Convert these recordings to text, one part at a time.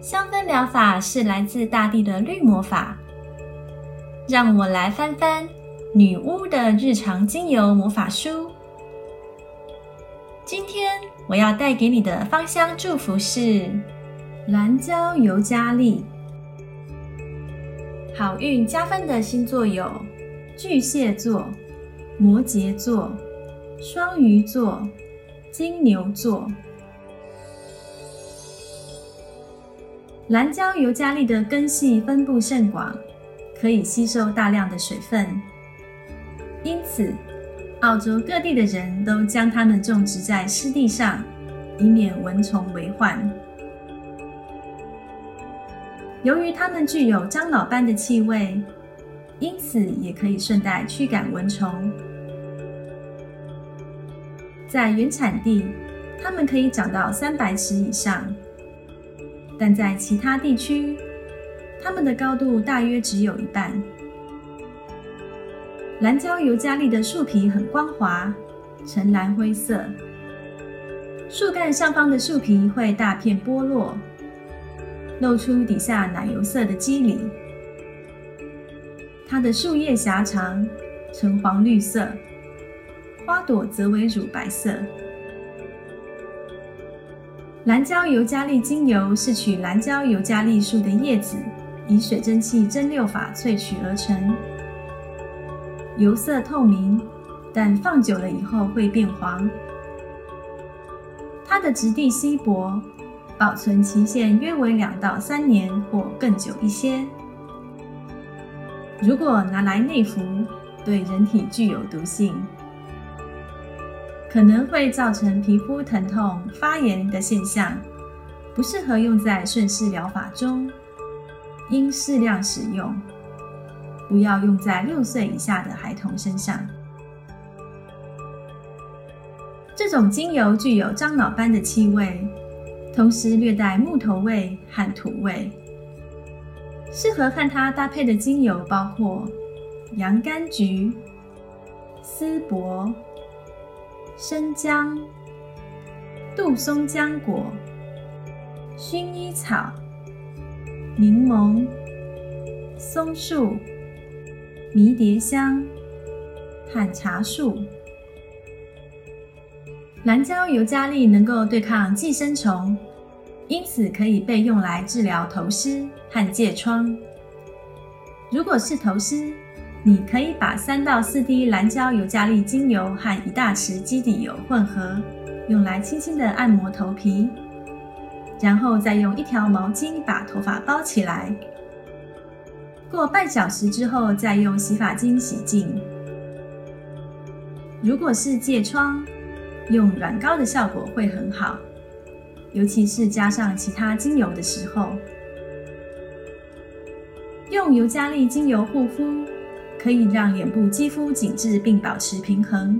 香氛疗法是来自大地的绿魔法。让我来翻翻女巫的日常精油魔法书。今天我要带给你的芳香祝福是蓝椒尤加利。好运加分的星座有巨蟹座、摩羯座、双鱼座、金牛座。蓝椒尤加利的根系分布甚广，可以吸收大量的水分，因此澳洲各地的人都将它们种植在湿地上，以免蚊虫为患。由于它们具有樟脑般的气味，因此也可以顺带驱赶蚊虫。在原产地，它们可以长到三百尺以上。但在其他地区，它们的高度大约只有一半。蓝椒尤加利的树皮很光滑，呈蓝灰色。树干上方的树皮会大片剥落，露出底下奶油色的肌理。它的树叶狭长，呈黄绿色，花朵则为乳白色。蓝椒尤加利精油是取蓝椒尤加利树的叶子，以水蒸气蒸馏法萃取而成，油色透明，但放久了以后会变黄。它的质地稀薄，保存期限约为两到三年或更久一些。如果拿来内服，对人体具有毒性。可能会造成皮肤疼痛、发炎的现象，不适合用在顺势疗法中，应适量使用，不要用在六岁以下的孩童身上。这种精油具有樟脑般的气味，同时略带木头味和土味。适合和它搭配的精油包括洋甘菊、丝柏。生姜、杜松浆果、薰衣草、柠檬、松树、迷迭香和茶树。蓝椒尤加利能够对抗寄生虫，因此可以被用来治疗头虱和疥疮。如果是头虱，你可以把三到四滴蓝椒尤加利精油和一大匙基底油混合，用来轻轻的按摩头皮，然后再用一条毛巾把头发包起来。过半小时之后，再用洗发精洗净。如果是疥疮，用软膏的效果会很好，尤其是加上其他精油的时候。用尤加利精油护肤。可以让脸部肌肤紧致并保持平衡。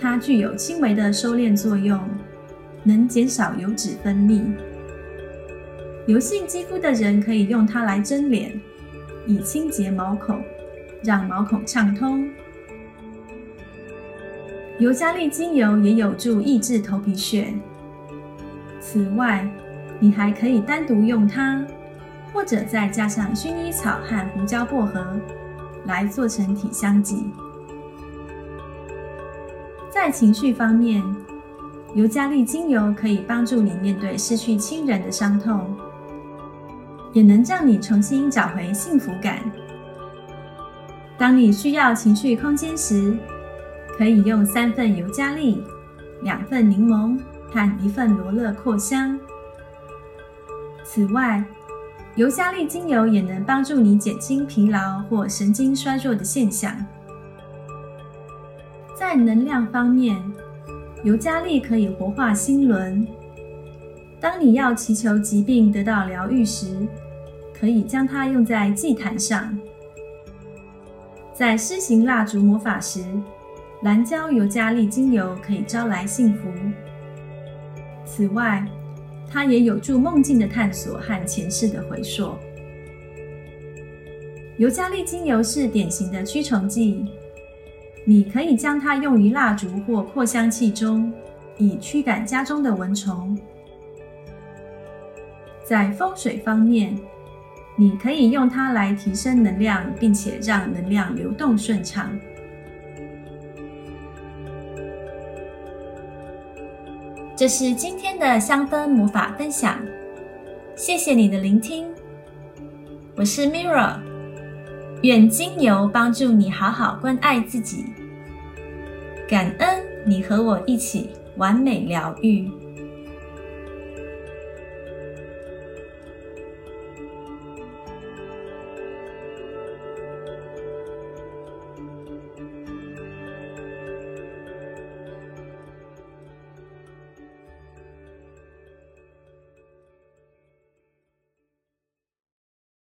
它具有轻微的收敛作用，能减少油脂分泌。油性肌肤的人可以用它来蒸脸，以清洁毛孔，让毛孔畅通。尤加利精油也有助抑制头皮屑。此外，你还可以单独用它，或者再加上薰衣草和胡椒薄荷。来做成体香剂。在情绪方面，尤加利精油可以帮助你面对失去亲人的伤痛，也能让你重新找回幸福感。当你需要情绪空间时，可以用三份尤加利、两份柠檬和一份罗勒扩香。此外，尤加利精油也能帮助你减轻疲劳或神经衰弱的现象。在能量方面，尤加利可以活化心轮，当你要祈求疾病得到疗愈时，可以将它用在祭坛上。在施行蜡烛魔法时，蓝椒尤加利精油可以招来幸福。此外，它也有助梦境的探索和前世的回溯。尤加利精油是典型的驱虫剂，你可以将它用于蜡烛或扩香器中，以驱赶家中的蚊虫。在风水方面，你可以用它来提升能量，并且让能量流动顺畅。这是今天的香氛魔法分享，谢谢你的聆听。我是 Mirra，愿精油帮助你好好关爱自己，感恩你和我一起完美疗愈。